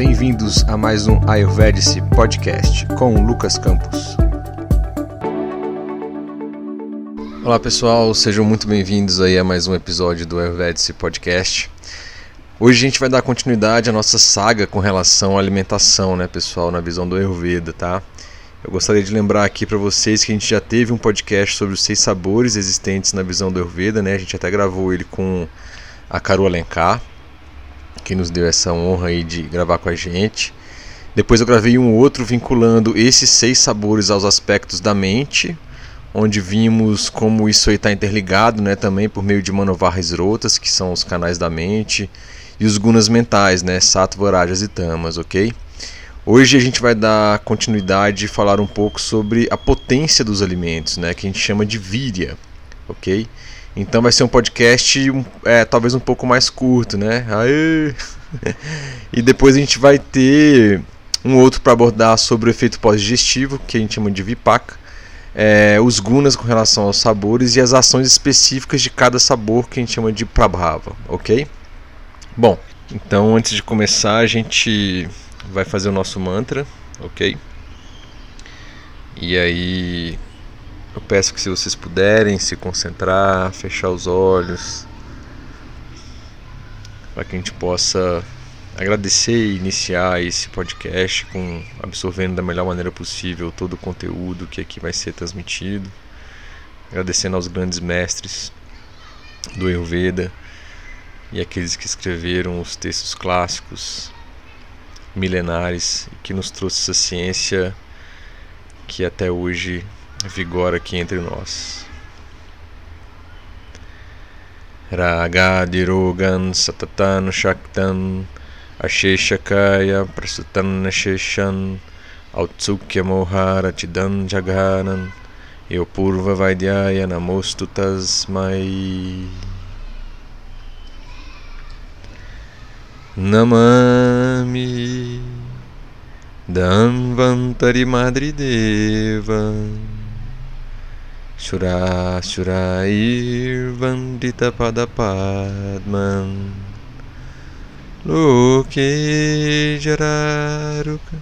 bem-vindos a mais um Ayurvedic Podcast com Lucas Campos. Olá pessoal, sejam muito bem-vindos aí a mais um episódio do Ayurvedic Podcast. Hoje a gente vai dar continuidade à nossa saga com relação à alimentação, né, pessoal, na visão do Ayurveda, tá? Eu gostaria de lembrar aqui para vocês que a gente já teve um podcast sobre os seis sabores existentes na visão do Ayurveda, né? A gente até gravou ele com a Caru Alencar, que nos deu essa honra aí de gravar com a gente. Depois eu gravei um outro vinculando esses seis sabores aos aspectos da mente, onde vimos como isso aí está interligado, né, também por meio de Manovaras Rotas, que são os canais da mente, e os gunas mentais, né, Sattva, Rajas e Tamas, ok? Hoje a gente vai dar continuidade e falar um pouco sobre a potência dos alimentos, né, que a gente chama de víria, ok? Então vai ser um podcast é, talvez um pouco mais curto, né? Aê! e depois a gente vai ter um outro para abordar sobre o efeito pós-digestivo, que a gente chama de Vipaka, é, os gunas com relação aos sabores e as ações específicas de cada sabor, que a gente chama de Prabhava, ok? Bom, então antes de começar a gente vai fazer o nosso mantra, ok? E aí eu peço que se vocês puderem se concentrar, fechar os olhos, para que a gente possa agradecer e iniciar esse podcast com absorvendo da melhor maneira possível todo o conteúdo que aqui vai ser transmitido. Agradecendo aos grandes mestres do Ayurveda e aqueles que escreveram os textos clássicos milenares que nos trouxe essa ciência que até hoje vigora aqui entre nós. Ragadirogan satatan shaktan asheshakaya prasutan asheshan autsukya moharatidan jaganan eu purva vaidyaya namostu tasmai Namami Danvantari Madri Shura Shurair Vandita Padapadman Loke Jararuka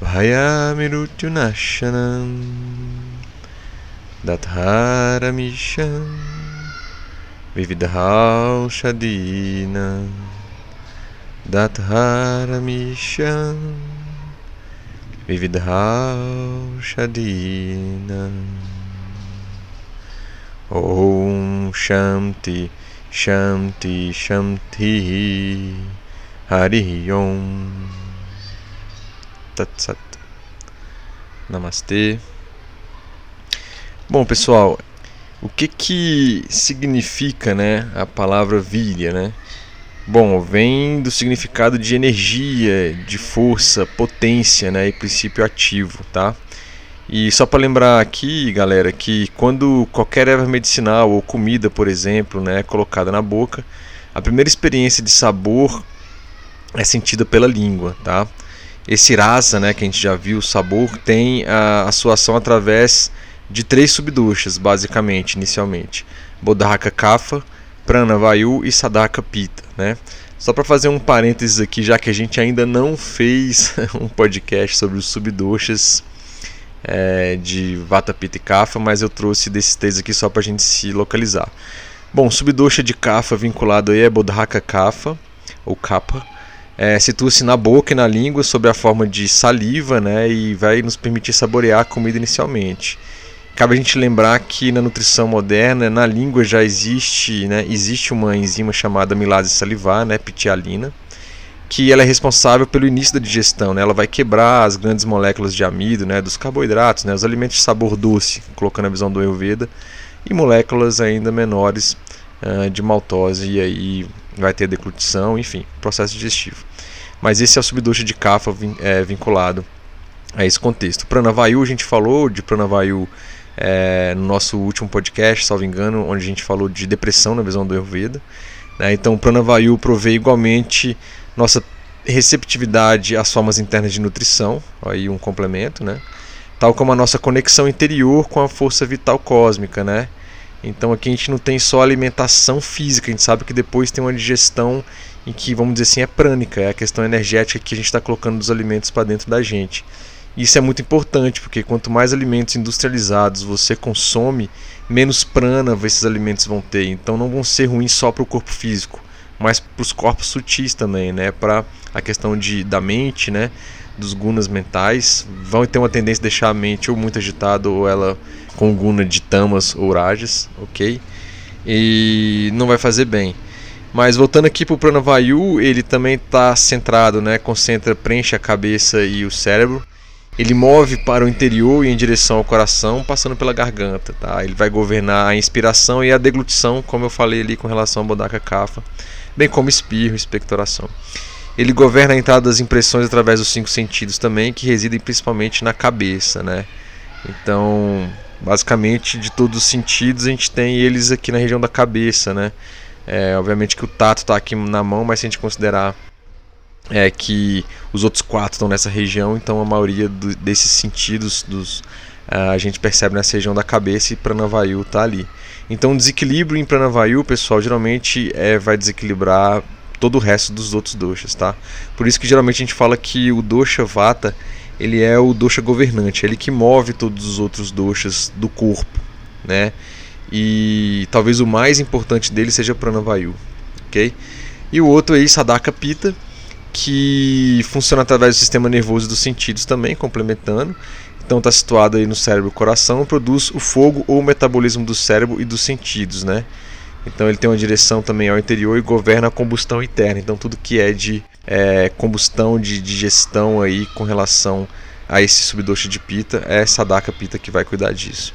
Bhayamirutyunashanam Datharamishan Om Shanti Shanti Shanti Hari Om Tatsat Namastê Bom pessoal, o que que significa né, a palavra vilha, né? Bom, vem do significado de energia, de força, potência, né, e princípio ativo, tá? E só para lembrar aqui, galera, que quando qualquer erva medicinal ou comida, por exemplo, né, é colocada na boca, a primeira experiência de sabor é sentida pela língua, tá? Esse rasa, né, que a gente já viu, o sabor, tem a, a sua ação através de três subduchas, basicamente, inicialmente. Bodhaka Kapha, Prana Vayu e Sadaka Pita, né? Só para fazer um parênteses aqui, já que a gente ainda não fez um podcast sobre os subdoshas é, de Vata Pitta e Kapha, mas eu trouxe desses três aqui só para a gente se localizar. Bom, subdosha de Kapha vinculado aí é Bodhaka Kapha, ou Kapha, é, situa-se na boca e na língua sob a forma de saliva, né, e vai nos permitir saborear a comida inicialmente. Cabe a gente lembrar que na nutrição moderna, na língua já existe, né, existe uma enzima chamada milase salivar, né, pitialina, que ela é responsável pelo início da digestão, né? Ela vai quebrar as grandes moléculas de amido, né, dos carboidratos, né, os alimentos de sabor doce, colocando a visão do Ayurveda, e moléculas ainda menores uh, de maltose e aí vai ter deglutição, enfim, processo digestivo. Mas esse é o subdoce de Kapha é, vinculado a esse contexto. Pranavayu, a gente falou de Pranavayu é, no nosso último podcast, salvo engano, onde a gente falou de depressão na visão do Ayurveda. Né? Então, o Pranavayu provê igualmente nossa receptividade às formas internas de nutrição, aí um complemento, né? Tal como a nossa conexão interior com a força vital cósmica, né? Então aqui a gente não tem só alimentação física, a gente sabe que depois tem uma digestão em que, vamos dizer assim, é prânica, é a questão energética que a gente está colocando dos alimentos para dentro da gente. Isso é muito importante, porque quanto mais alimentos industrializados você consome, menos prana esses alimentos vão ter. Então não vão ser ruins só para o corpo físico, mas para os corpos sutis também, né? Para a questão de, da mente, né? Dos gunas mentais, vão ter uma tendência a deixar a mente ou muito agitada ou ela com guna de tamas ou rajas, ok? E não vai fazer bem. Mas voltando aqui para o Pranavayu, ele também está centrado, né? Concentra, preenche a cabeça e o cérebro. Ele move para o interior e em direção ao coração, passando pela garganta, tá? Ele vai governar a inspiração e a deglutição, como eu falei ali com relação ao Bodhaka Kapha, bem como espirro e expectoração. Ele governa a entrada das impressões através dos cinco sentidos também, que residem principalmente na cabeça, né? Então, basicamente, de todos os sentidos, a gente tem eles aqui na região da cabeça, né? É, obviamente que o tato está aqui na mão, mas se a gente considerar é, que os outros quatro estão nessa região, então a maioria do, desses sentidos dos, uh, a gente percebe nessa região da cabeça e Pranavayu está ali. Então, desequilíbrio em Pranavayu, pessoal, geralmente é, vai desequilibrar todo o resto dos outros doshas, tá? Por isso que geralmente a gente fala que o dosha vata ele é o dosha governante, ele que move todos os outros doshas do corpo, né? E talvez o mais importante dele seja Pranavayu, ok? E o outro aí, Sadaka Pita, que funciona através do sistema nervoso dos sentidos também, complementando. Então está situado aí no cérebro e coração, produz o fogo ou o metabolismo do cérebro e dos sentidos, né? Então ele tem uma direção também ao interior e governa a combustão interna. Então tudo que é de é, combustão, de digestão aí com relação a esse subdoce de pita, é Sadaka Pita que vai cuidar disso.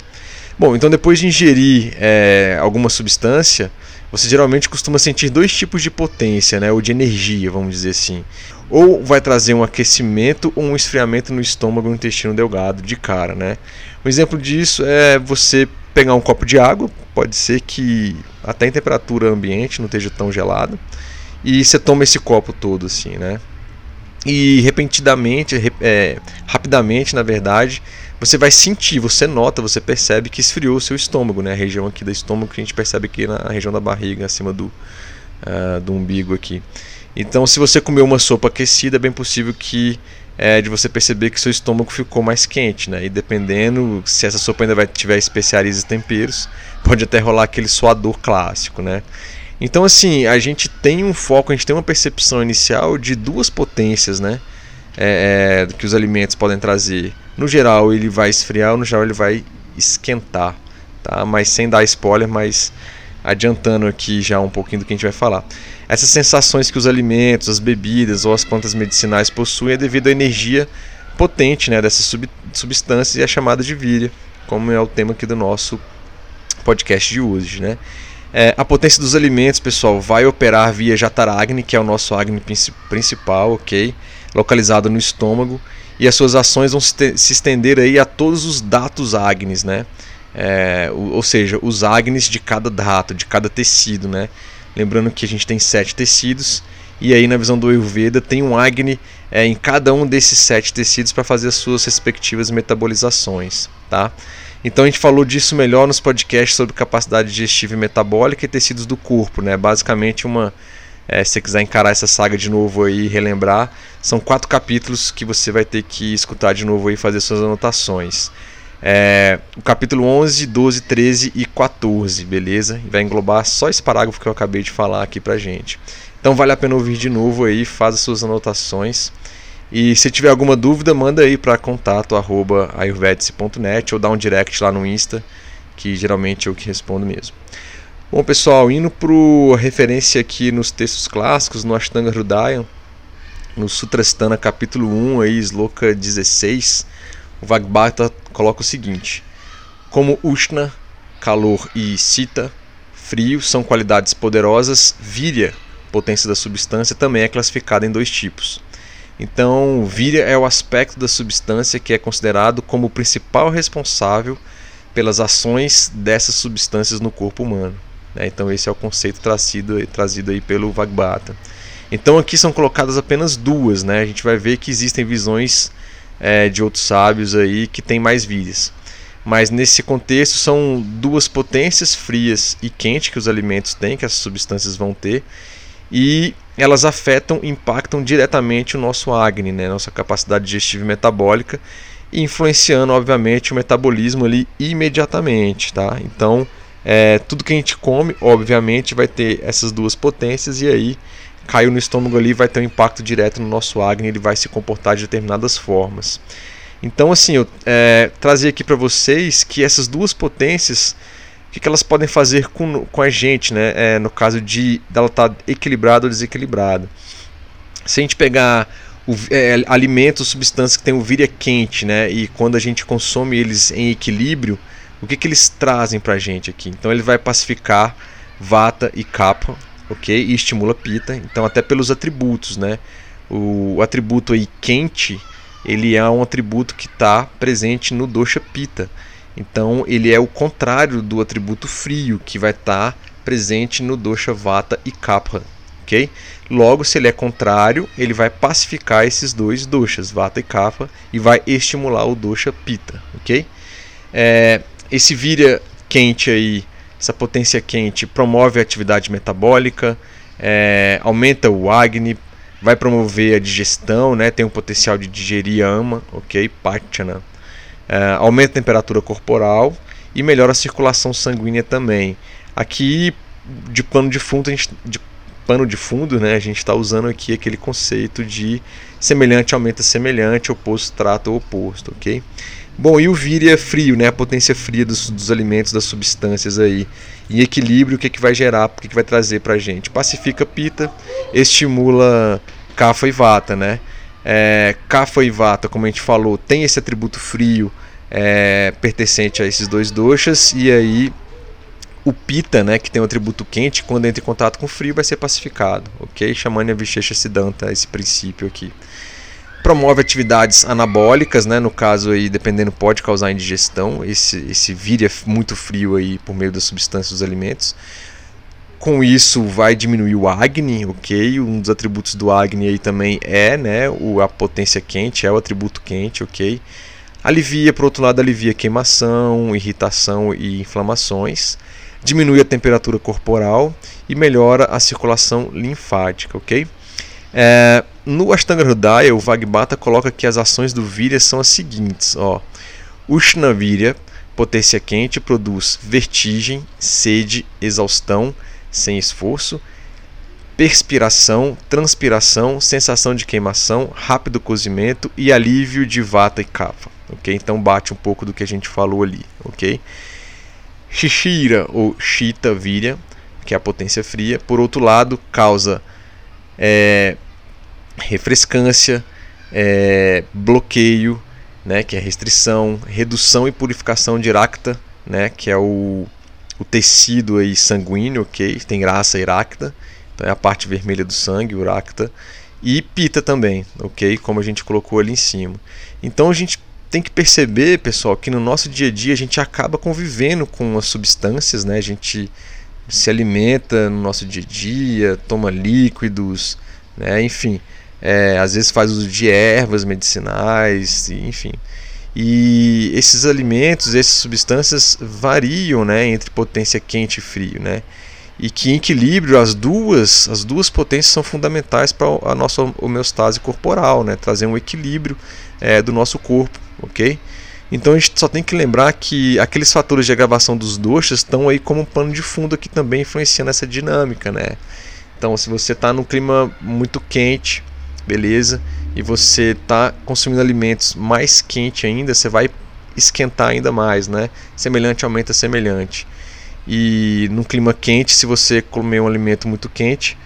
Bom, então depois de ingerir é, alguma substância, você geralmente costuma sentir dois tipos de potência, né, ou de energia, vamos dizer assim. Ou vai trazer um aquecimento ou um esfriamento no estômago, no intestino delgado, de cara, né? Um exemplo disso é você pegar um copo de água, pode ser que até em temperatura ambiente não esteja tão gelado, e você toma esse copo todo assim, né? E repentinamente, é, rapidamente, na verdade, você vai sentir, você nota, você percebe que esfriou o seu estômago, né? A região aqui do estômago que a gente percebe aqui na região da barriga, acima do, uh, do umbigo aqui. Então, se você comer uma sopa aquecida, é bem possível que é, de você perceber que seu estômago ficou mais quente, né? E dependendo se essa sopa ainda vai tiver especiarias e temperos, pode até rolar aquele suador clássico, né? Então, assim, a gente tem um foco, a gente tem uma percepção inicial de duas potências, né? É, é, que os alimentos podem trazer no geral ele vai esfriar, no geral ele vai esquentar, tá? Mas sem dar spoiler, mas adiantando aqui já um pouquinho do que a gente vai falar. Essas sensações que os alimentos, as bebidas ou as plantas medicinais possuem é devido à energia potente né, dessas sub substâncias e a chamada de víria, como é o tema aqui do nosso podcast de hoje. Né? É, a potência dos alimentos, pessoal, vai operar via Jataragni, que é o nosso Agni principal, ok? Localizado no estômago e as suas ações vão se estender aí a todos os datos agnes, né? É, ou seja, os agnes de cada dato, de cada tecido, né? Lembrando que a gente tem sete tecidos e aí na visão do Ayurveda tem um agni é, em cada um desses sete tecidos para fazer as suas respectivas metabolizações, tá? Então a gente falou disso melhor nos podcasts sobre capacidade digestiva e metabólica e tecidos do corpo, né? Basicamente uma é, se você quiser encarar essa saga de novo aí e relembrar, são quatro capítulos que você vai ter que escutar de novo e fazer suas anotações. É, o capítulo 11, 12, 13 e 14, beleza? Vai englobar só esse parágrafo que eu acabei de falar aqui pra gente. Então vale a pena ouvir de novo aí, faz as suas anotações. E se tiver alguma dúvida, manda aí para contato ayurvedice.net ou dá um direct lá no Insta, que geralmente é o que respondo mesmo. Bom, pessoal, indo para a referência aqui nos textos clássicos, no Ashtanga Hridaya, no Sutrastana capítulo 1, aí, Sloka 16, o Vagbhata coloca o seguinte: Como Ushna, calor, e Sita, frio, são qualidades poderosas, Virya, potência da substância, também é classificada em dois tipos. Então, Virya é o aspecto da substância que é considerado como o principal responsável pelas ações dessas substâncias no corpo humano. Né? Então esse é o conceito trazido, trazido aí pelo Vagbata. Então aqui são colocadas apenas duas, né? A gente vai ver que existem visões é, de outros sábios aí que têm mais vidas. Mas nesse contexto são duas potências frias e quente que os alimentos têm, que essas substâncias vão ter, e elas afetam, impactam diretamente o nosso Agni, né, nossa capacidade digestiva e metabólica, influenciando obviamente o metabolismo ali imediatamente, tá? Então, é, tudo que a gente come, obviamente, vai ter essas duas potências e aí caiu no estômago ali vai ter um impacto direto no nosso Agni, ele vai se comportar de determinadas formas. Então, assim, eu é, trazer aqui para vocês que essas duas potências, o que, que, elas podem fazer com, com a gente, né? É, no caso de ela estar tá equilibrada ou desequilibrada. Se a gente pegar o, é, alimentos, substâncias que têm o víria quente, né? E quando a gente consome eles em equilíbrio, o que, que eles trazem para a gente aqui? Então ele vai pacificar vata e kapha, ok? E estimula pita. Então até pelos atributos, né? O, o atributo aí quente, ele é um atributo que está presente no dosha pita. Então ele é o contrário do atributo frio que vai estar tá presente no dosha vata e kapha, ok? Logo, se ele é contrário, ele vai pacificar esses dois doshas, vata e kapha, e vai estimular o dosha pita, ok? É, esse vira quente aí, essa potência quente promove a atividade metabólica, é, aumenta o Agni, vai promover a digestão, né? tem um potencial de digerir ama, ok? Pachana. É, aumenta a temperatura corporal e melhora a circulação sanguínea também. Aqui, de pano de fundo, a gente, de pano de fundo, né, a gente está usando aqui aquele conceito de semelhante aumenta semelhante, oposto trata o oposto, ok? Bom, e o vírus é frio, né? A potência fria dos, dos alimentos, das substâncias aí. Em equilíbrio, o que, que vai gerar, o que, que vai trazer pra gente? Pacifica pita, estimula Kapha e Vata, né? É, e Vata, como a gente falou, tem esse atributo frio é, pertencente a esses dois doshas, e aí o Pita, né, que tem o atributo quente, quando entra em contato com o frio, vai ser pacificado, ok? Chamando Vishesha Siddhanta, esse princípio aqui promove atividades anabólicas, né? No caso aí, dependendo, pode causar indigestão. Esse, esse é muito frio aí por meio das substâncias dos alimentos. Com isso vai diminuir o Agni, ok? Um dos atributos do Agni aí também é, né? O, a potência quente, é o atributo quente, ok? Alivia, por outro lado, alivia queimação, irritação e inflamações. Diminui a temperatura corporal e melhora a circulação linfática, ok? É, no Ashtanga Hridaya, o Vagbata coloca que as ações do Virya são as seguintes. Ó. Ushna Virya, potência quente, produz vertigem, sede, exaustão, sem esforço, perspiração, transpiração, sensação de queimação, rápido cozimento e alívio de vata e kapha. Ok? Então bate um pouco do que a gente falou ali. Ok? Shishira ou Shita Virya, que é a potência fria, por outro lado, causa é, refrescância, é, bloqueio, né, que é restrição, redução e purificação de racta, né, que é o, o tecido aí sanguíneo, ok? Tem graça iracta, então é a parte vermelha do sangue, o racta, e pita também, ok? Como a gente colocou ali em cima. Então a gente tem que perceber, pessoal, que no nosso dia a dia a gente acaba convivendo com as substâncias, né? A gente se alimenta no nosso dia a dia, toma líquidos, né? Enfim, é, às vezes faz uso de ervas medicinais, enfim. E esses alimentos, essas substâncias variam né, entre potência quente e frio. Né? E que em equilíbrio as duas, as duas potências são fundamentais para a nossa homeostase corporal, né? trazer um equilíbrio é, do nosso corpo. ok? Então a gente só tem que lembrar que aqueles fatores de agravação dos doxas estão aí como um pano de fundo aqui também influenciando essa dinâmica. Né? Então se você está num clima muito quente, beleza? E você está consumindo alimentos mais quente ainda, você vai esquentar ainda mais, né? Semelhante aumenta semelhante. E num clima quente, se você comer um alimento muito quente,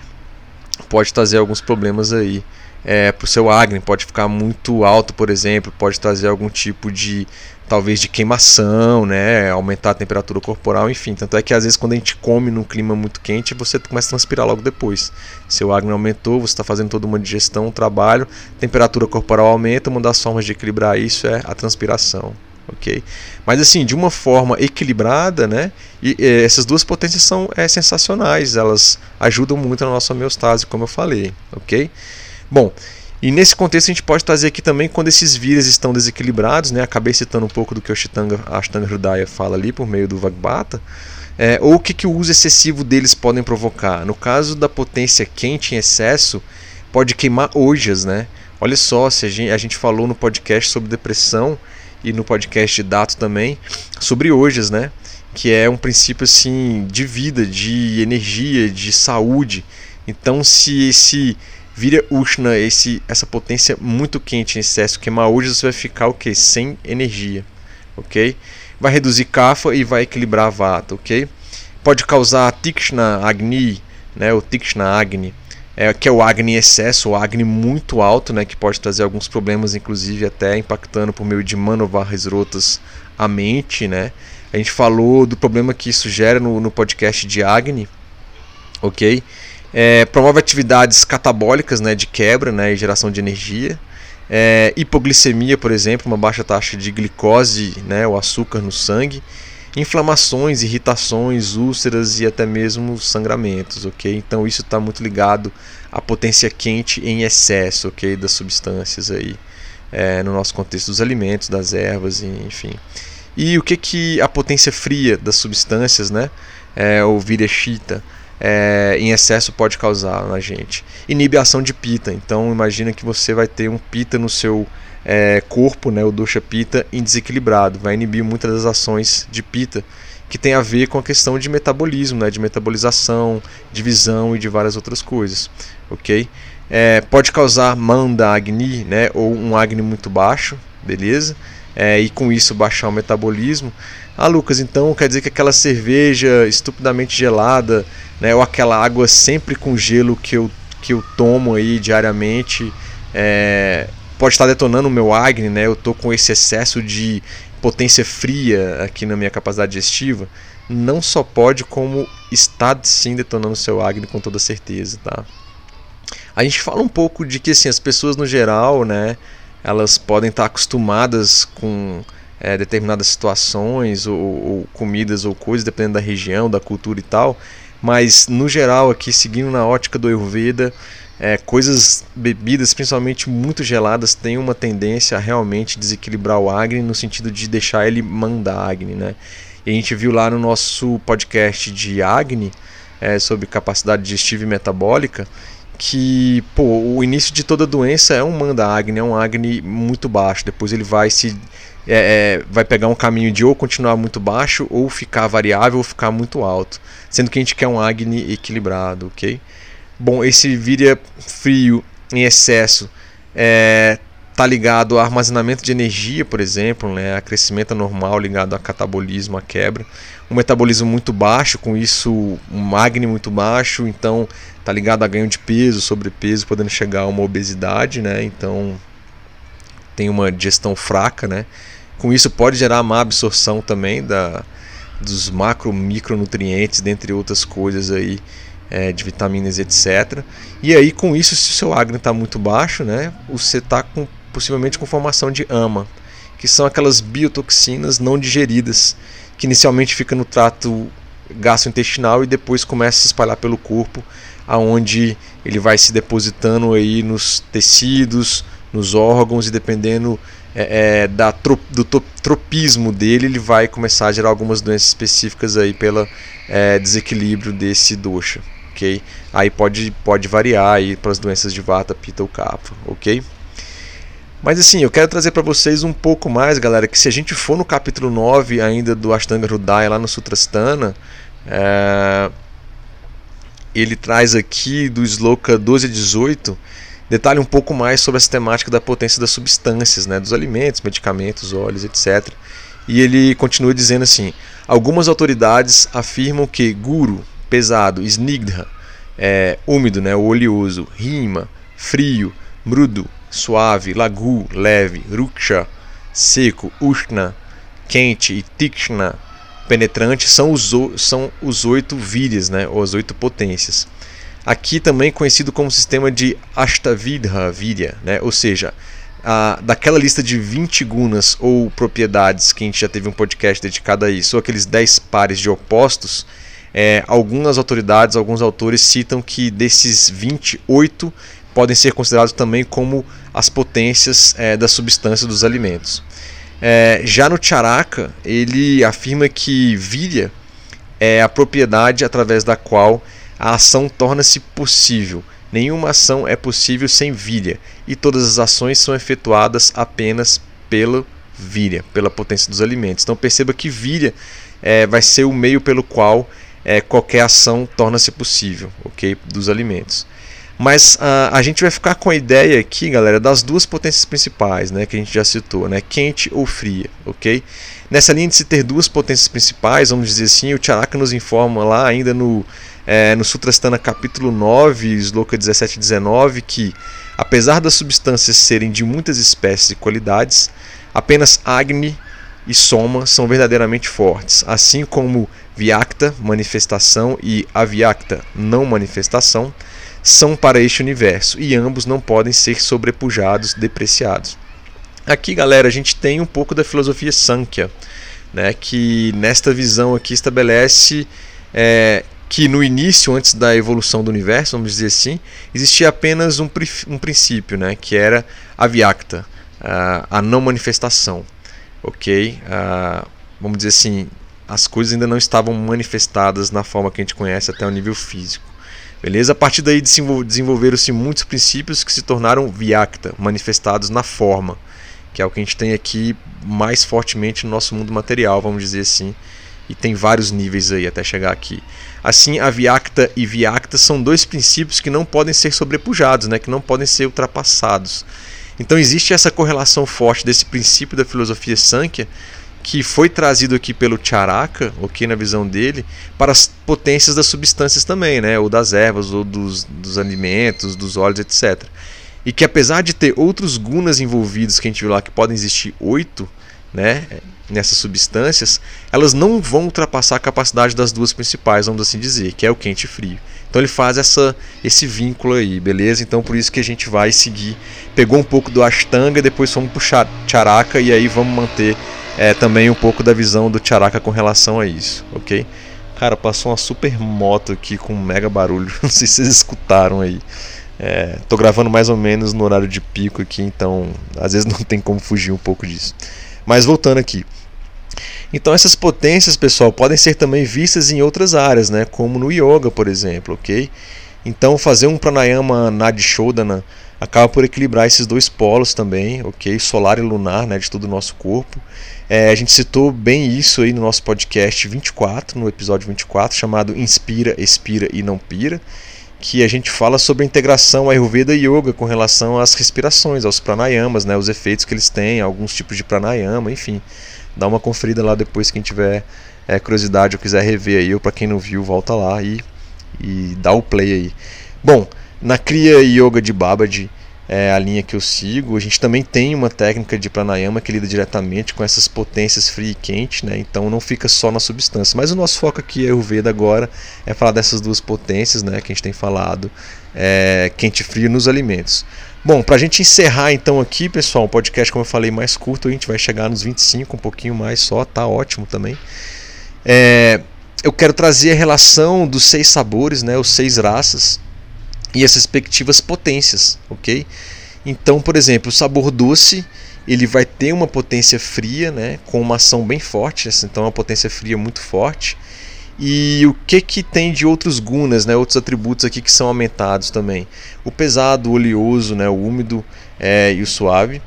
pode trazer alguns problemas aí é, para o seu acne, pode ficar muito alto, por exemplo, pode trazer algum tipo de talvez de queimação, né, aumentar a temperatura corporal, enfim. Tanto é que às vezes quando a gente come num clima muito quente, você começa a transpirar logo depois. Seu acne aumentou, você está fazendo toda uma digestão, um trabalho, temperatura corporal aumenta, uma das formas de equilibrar isso é a transpiração. ok? Mas assim, de uma forma equilibrada, né? E, e essas duas potências são é, sensacionais, elas ajudam muito na nossa homeostase, como eu falei, ok? Bom, E nesse contexto a gente pode trazer aqui também quando esses vírus estão desequilibrados, né? Acabei citando um pouco do que o Ashtanga, Ashtanga Hridaya fala ali por meio do Vagbata, é, ou o que, que o uso excessivo deles podem provocar. No caso da potência quente em excesso, pode queimar ojas, né? Olha só, se a gente, a gente falou no podcast sobre depressão e no podcast de Dato também sobre ojas, né? Que é um princípio assim de vida, de energia, de saúde. Então, se esse vira Ushna, esse, essa potência muito quente em excesso queimar ojas, você vai ficar o que? Sem energia, ok? Vai reduzir Kapha e vai equilibrar a Vata, ok? Pode causar Tikshna Agni, né? O Tikshna Agni é, que é o Agni excesso, o Agni muito alto, né, que pode trazer alguns problemas, inclusive até impactando por meio de manovarras rotas a mente, né? A gente falou do problema que isso gera no, no podcast de Agni, ok? É, promove atividades catabólicas, né, de quebra, né, e geração de energia. É, hipoglicemia, por exemplo, uma baixa taxa de glicose, né, o açúcar no sangue inflamações, irritações, úlceras e até mesmo sangramentos, ok? Então isso está muito ligado à potência quente em excesso, ok? Das substâncias aí, é, no nosso contexto dos alimentos, das ervas, enfim. E o que que a potência fria das substâncias, né? É, o vireshita, é, em excesso pode causar na gente. Inibe a ação de pita. Então imagina que você vai ter um pita no seu é, corpo, né, o dosha pita, em desequilibrado, vai inibir muitas das ações de pita que tem a ver com a questão de metabolismo, né, de metabolização, de visão e de várias outras coisas, ok? É, pode causar manda agni, né, ou um agni muito baixo, beleza? É, e com isso baixar o metabolismo. Ah, Lucas, então quer dizer que aquela cerveja estupidamente gelada, né, ou aquela água sempre com gelo que eu, que eu tomo aí diariamente, é, pode estar detonando o meu Agni, né? Eu estou com esse excesso de potência fria aqui na minha capacidade digestiva. Não só pode, como está sim detonando o seu Agni com toda certeza, tá? A gente fala um pouco de que assim, as pessoas no geral, né? Elas podem estar acostumadas com é, determinadas situações ou, ou comidas ou coisas, dependendo da região, da cultura e tal. Mas no geral, aqui seguindo na ótica do Ayurveda, é, coisas, bebidas, principalmente muito geladas, têm uma tendência a realmente desequilibrar o Agni no sentido de deixar ele mandar Agni, né? E a gente viu lá no nosso podcast de Agni, é, sobre capacidade digestiva e metabólica, que pô, o início de toda doença é um manda Agni, é um Agni muito baixo. Depois ele vai se é, é, vai pegar um caminho de ou continuar muito baixo ou ficar variável ou ficar muito alto, sendo que a gente quer um Agni equilibrado, ok? Bom, esse viria frio em excesso é, tá ligado ao armazenamento de energia, por exemplo, né, a crescimento normal ligado a catabolismo, a quebra, um metabolismo muito baixo, com isso um magne muito baixo, então tá ligado a ganho de peso, sobrepeso, podendo chegar a uma obesidade, né? Então tem uma digestão fraca, né? Com isso pode gerar má absorção também da dos macro micronutrientes, dentre outras coisas aí é, de vitaminas, etc. E aí, com isso, se o seu Agni está muito baixo, né, você está com, possivelmente com formação de AMA, que são aquelas biotoxinas não digeridas, que inicialmente fica no trato gastrointestinal e depois começa a se espalhar pelo corpo, aonde ele vai se depositando aí nos tecidos, nos órgãos e dependendo é, é, da do tropismo dele, ele vai começar a gerar algumas doenças específicas aí pelo é, desequilíbrio desse dosha ok? Aí pode, pode variar aí para as doenças de vata, pita ou kapha, ok? Mas assim, eu quero trazer para vocês um pouco mais, galera, que se a gente for no capítulo 9 ainda do Ashtanga Hridaya, lá no Sutrasthana, é... ele traz aqui do Sloka 12 a 18, detalhe um pouco mais sobre essa temática da potência das substâncias, né, dos alimentos, medicamentos, óleos, etc. E ele continua dizendo assim: algumas autoridades afirmam que Guru, pesado, snigdha, é, úmido, né, oleoso, rima, frio, mrudo, suave, lagu, leve, ruksha, seco, ushna, quente e tikshna, penetrante, são os, são os oito vírias, né, ou as oito potências. Aqui também conhecido como sistema de Ashtavidha Virya, né, ou seja, a, daquela lista de 20 gunas ou propriedades que a gente já teve um podcast dedicado a isso, ou aqueles 10 pares de opostos, é, algumas autoridades, alguns autores citam que desses 28 podem ser considerados também como as potências é, da substância dos alimentos. É, já no Charaka, ele afirma que virya é a propriedade através da qual a ação torna-se possível. Nenhuma ação é possível sem virya, e todas as ações são efetuadas apenas pelo virya, pela potência dos alimentos. Então perceba que virya é, vai ser o meio pelo qual é, qualquer ação torna-se possível, ok? Dos alimentos. Mas uh, a gente vai ficar com a ideia aqui, galera, das duas potências principais, né, que a gente já citou, né, quente ou fria, ok? Nessa linha de se ter duas potências principais, vamos dizer assim, o Charaka nos informa lá ainda no, é, no Sutrastana capítulo 9, Sloka 17 e 19, que apesar das substâncias serem de muitas espécies e qualidades, apenas Agni e Soma são verdadeiramente fortes, assim como Vyakta, manifestação, e Avyakta, não manifestação, são para este universo e ambos não podem ser sobrepujados, depreciados. Aqui, galera, a gente tem um pouco da filosofia Sankhya, né, que nesta visão aqui estabelece é, que no início, antes da evolução do universo, vamos dizer assim, existia apenas um, um princípio, né, que era a Vyakta, a, não manifestação, ok? Vamos dizer assim, as coisas ainda não estavam manifestadas na forma que a gente conhece até o nível físico. Beleza? A partir daí desenvolveram-se muitos princípios que se tornaram Vyakta, manifestados na forma, que é o que a gente tem aqui mais fortemente no nosso mundo material, vamos dizer assim. E tem vários níveis aí até chegar aqui. Assim, a Vyakta e Vyakta são dois princípios que não podem ser sobrepujados, né? que não podem ser ultrapassados. Então existe essa correlação forte desse princípio da filosofia Sankhya que foi trazido aqui pelo Charaka, ok, na visão dele, para as potências das substâncias também, né, ou das ervas, ou dos, dos alimentos, dos óleos, etc. E que apesar de ter outros gunas envolvidos que a gente viu lá, que podem existir oito, né, nessas substâncias, elas não vão ultrapassar a capacidade das duas principais, vamos assim dizer, que é o quente e frio. Então ele faz essa, esse vínculo aí, beleza? Então por isso que a gente vai seguir. Pegou um pouco do Ashtanga, depois fomos para o Charaka e aí vamos manter é, também um pouco da visão do Charaka com relação a isso, ok? Cara, passou uma super moto aqui com um mega barulho, não sei se vocês escutaram aí. É, tô gravando mais ou menos no horário de pico aqui, então às vezes não tem como fugir um pouco disso. Mas voltando aqui. Então essas potências, pessoal, podem ser também vistas em outras áreas, né, como no yoga, por exemplo, ok? Então fazer um pranayama nadishodhana acaba por equilibrar esses dois polos também, ok? Solar e lunar, né, de todo o nosso corpo. É, a gente citou bem isso aí no nosso podcast 24, no episódio 24, chamado Inspira, Expira e Não Pira, que a gente fala sobre a integração Ayurveda e Yoga com relação às respirações, aos pranayamas, né, os efeitos que eles têm, alguns tipos de pranayama, enfim. Dá uma conferida lá depois quem tiver é, curiosidade ou quiser rever aí, ou para quem não viu, volta lá e, e dá o play aí. Bom, na Kriya Yoga de Babaji, é a linha que eu sigo, a gente também tem uma técnica de pranayama que lida diretamente com essas potências frio e quente, né? então não fica só na substância. Mas o nosso foco aqui é o Veda agora, é falar dessas duas potências né, que a gente tem falado, é, quente e frio nos alimentos. Bom, para a gente encerrar então aqui, pessoal, o podcast, como eu falei, mais curto, a gente vai chegar nos 25, um pouquinho mais só, tá ótimo também. É, eu quero trazer a relação dos seis sabores, né, os seis raças, e as respectivas potências, ok? Então, por exemplo, o sabor doce ele vai ter uma potência fria, né, com uma ação bem forte, então é uma potência fria muito forte. E o que que tem de outros gunas, né, outros atributos aqui que são aumentados também? O pesado, o oleoso, né, o úmido é, e o suave.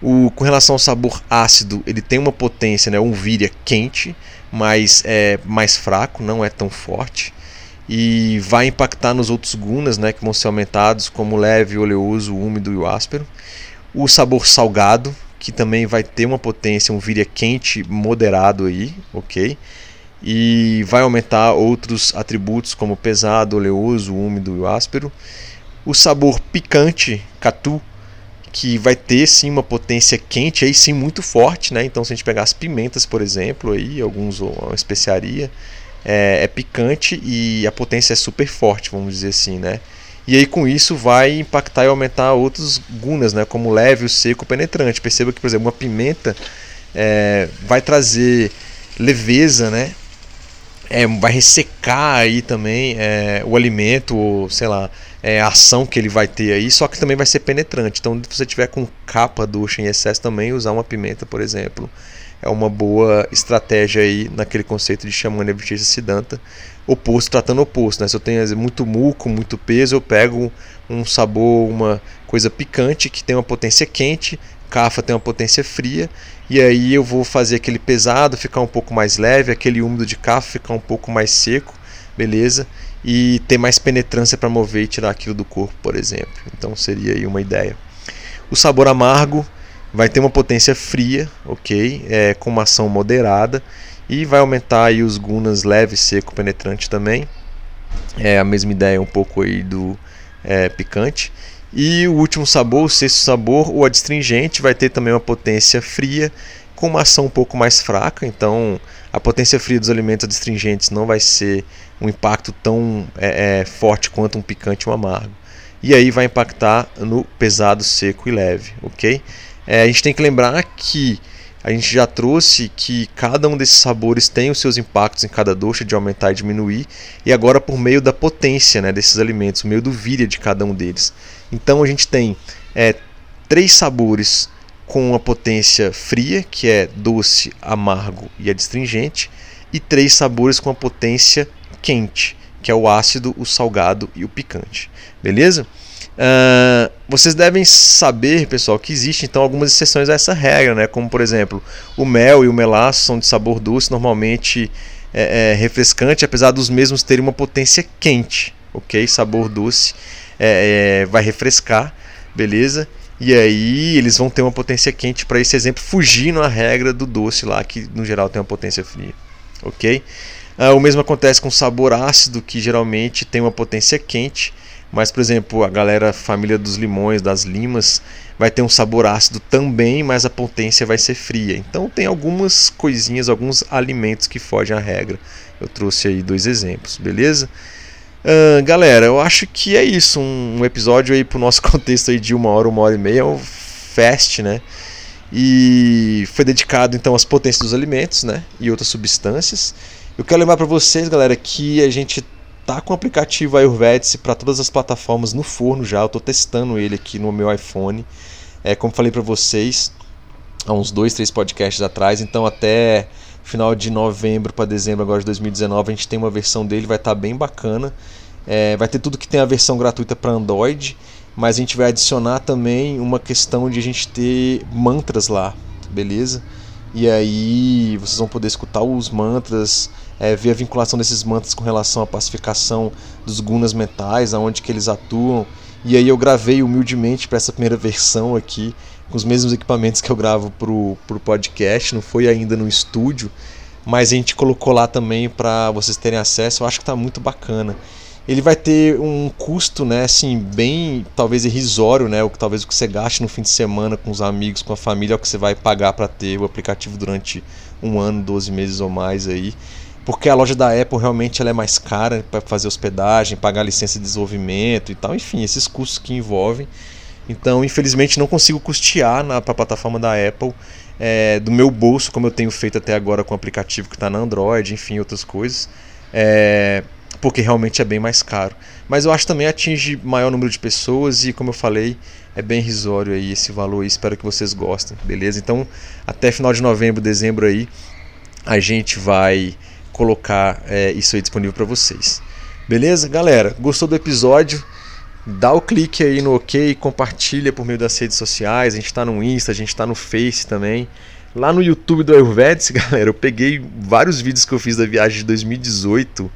O, com relação ao sabor ácido, ele tem uma potência, né, um víria quente, mas é mais fraco, não é tão forte e vai impactar nos outros gunas, né, que vão ser aumentados, como leve, oleoso, úmido e o áspero. O sabor salgado, que também vai ter uma potência, um víria quente moderado aí, ok? E vai aumentar outros atributos como pesado, oleoso, úmido e áspero. O sabor picante, catu, que vai ter sim uma potência quente aí sim muito forte, né? Então se a gente pegar as pimentas, por exemplo, aí alguns uma especiaria, é, é, picante e a potência é super forte, vamos dizer assim, né? E aí com isso vai impactar e aumentar outros gunas, né? Como leve, o seco, o penetrante. Perceba que, por exemplo, uma pimenta é, vai trazer leveza, né? É, vai ressecar aí também é, o alimento, ou, sei lá, é, ação que ele vai ter aí, só que também vai ser penetrante. Então, se você tiver com capa doxa em excesso também, usar uma pimenta, por exemplo, é uma boa estratégia aí naquele conceito de chamando a Siddhanta, oposto, tratando oposto. Né? Se eu tenho muito muco, muito peso, eu pego um sabor, uma coisa picante que tem uma potência quente, cafa tem uma potência fria, e aí eu vou fazer aquele pesado ficar um pouco mais leve, aquele úmido de cafa ficar um pouco mais seco, beleza? E ter mais penetrância para mover e tirar aquilo do corpo, por exemplo. Então seria aí uma ideia. O sabor amargo vai ter uma potência fria, ok? É, com uma ação moderada e vai aumentar aí os gunas leve, seco, penetrante também. É a mesma ideia um pouco aí do é, picante. E o último sabor, o sexto sabor, o adstringente, vai ter também uma potência fria com uma ação um pouco mais fraca. Então, a potência fria dos alimentos adstringentes não vai ser um impacto tão é, é, forte quanto um picante ou um amargo. E aí vai impactar no pesado, seco e leve, ok? É, a gente tem que lembrar que a gente já trouxe que cada um desses sabores tem os seus impactos em cada doce de aumentar e diminuir, e agora por meio da potência né, desses alimentos, meio do víria de cada um deles. Então a gente tem é, três sabores com a potência fria, que é doce, amargo e adstringente, e três sabores com a potência quente, que é o ácido, o salgado e o picante. Beleza? Uh, vocês devem saber, pessoal, que existe então algumas exceções a essa regra, né? Como por exemplo, o mel e o melaço são de sabor doce, normalmente é, é refrescante, apesar dos mesmos terem uma potência quente, ok? Sabor doce é, é, vai refrescar, beleza? E aí eles vão ter uma potência quente para esse exemplo, fugindo a regra do doce lá, que no geral tem uma potência fria, ok? Uh, o mesmo acontece com sabor ácido, que geralmente tem uma potência quente mas, por exemplo, a galera família dos limões, das limas, vai ter um sabor ácido também, mas a potência vai ser fria. Então tem algumas coisinhas, alguns alimentos que fogem à regra. Eu trouxe aí dois exemplos, beleza? Uh, galera, eu acho que é isso. Um, um episódio aí pro nosso contexto aí de uma hora, uma hora e meia, é um fast, né? E foi dedicado então às potências dos alimentos, né? E outras substâncias. Eu quero lembrar para vocês, galera, que a gente tá com o aplicativo Ayurvedic para todas as plataformas no forno já. Eu estou testando ele aqui no meu iPhone. É como falei para vocês há uns dois, três podcasts atrás. Então até final de novembro para dezembro agora de 2019 a gente tem uma versão dele, vai estar tá bem bacana. É, vai ter tudo que tem a versão gratuita para Android, mas a gente vai adicionar também uma questão de a gente ter mantras lá, beleza? E aí vocês vão poder escutar os mantras, é, ver a vinculação desses mantras com relação à pacificação dos gunas mentais, aonde que eles atuam. E aí eu gravei humildemente para essa primeira versão aqui, com os mesmos equipamentos que eu gravo pro, pro podcast, não foi ainda no estúdio, mas a gente colocou lá também para vocês terem acesso, eu acho que está muito bacana. Ele vai ter um custo, né, assim, bem talvez irrisório, né, o que talvez o que você gaste no fim de semana com os amigos, com a família, é o que você vai pagar para ter o aplicativo durante um ano, 12 meses ou mais aí porque a loja da Apple realmente ela é mais cara para fazer hospedagem, pagar licença de desenvolvimento e tal, enfim, esses custos que envolvem. Então, infelizmente, não consigo custear para a plataforma da Apple é, do meu bolso, como eu tenho feito até agora com o aplicativo que está na Android, enfim, outras coisas, é, porque realmente é bem mais caro. Mas eu acho também atinge maior número de pessoas e, como eu falei, é bem risório aí esse valor. E espero que vocês gostem, beleza? Então, até final de novembro, dezembro aí, a gente vai colocar é, isso aí disponível para vocês. Beleza? Galera, gostou do episódio? Dá o clique aí no OK, compartilha por meio das redes sociais. A gente está no Insta, a gente está no Face também. Lá no YouTube do Ayurvedic, galera, eu peguei vários vídeos que eu fiz da viagem de 2018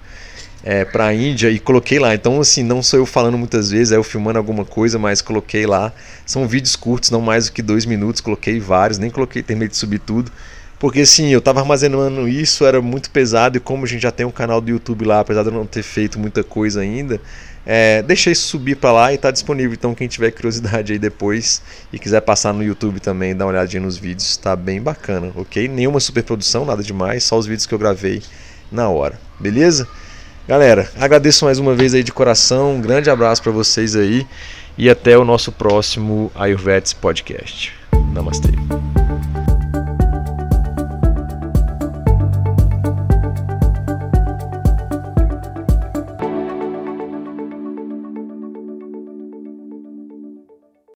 é, para a Índia e coloquei lá. Então, assim, não sou eu falando muitas vezes, é eu filmando alguma coisa, mas coloquei lá. São vídeos curtos, não mais do que dois minutos. Coloquei vários, nem coloquei, terminei de subir tudo. Porque assim, eu tava armazenando isso, era muito pesado, e como a gente já tem um canal do YouTube lá, apesar de eu não ter feito muita coisa ainda, é, deixei subir para lá e tá disponível. Então quem tiver curiosidade aí depois e quiser passar no YouTube também, dar uma olhadinha nos vídeos, tá bem bacana, ok? Nenhuma superprodução, nada demais, só os vídeos que eu gravei na hora, beleza? Galera, agradeço mais uma vez aí de coração, um grande abraço para vocês aí e até o nosso próximo Ayurvedic Podcast. Namastê.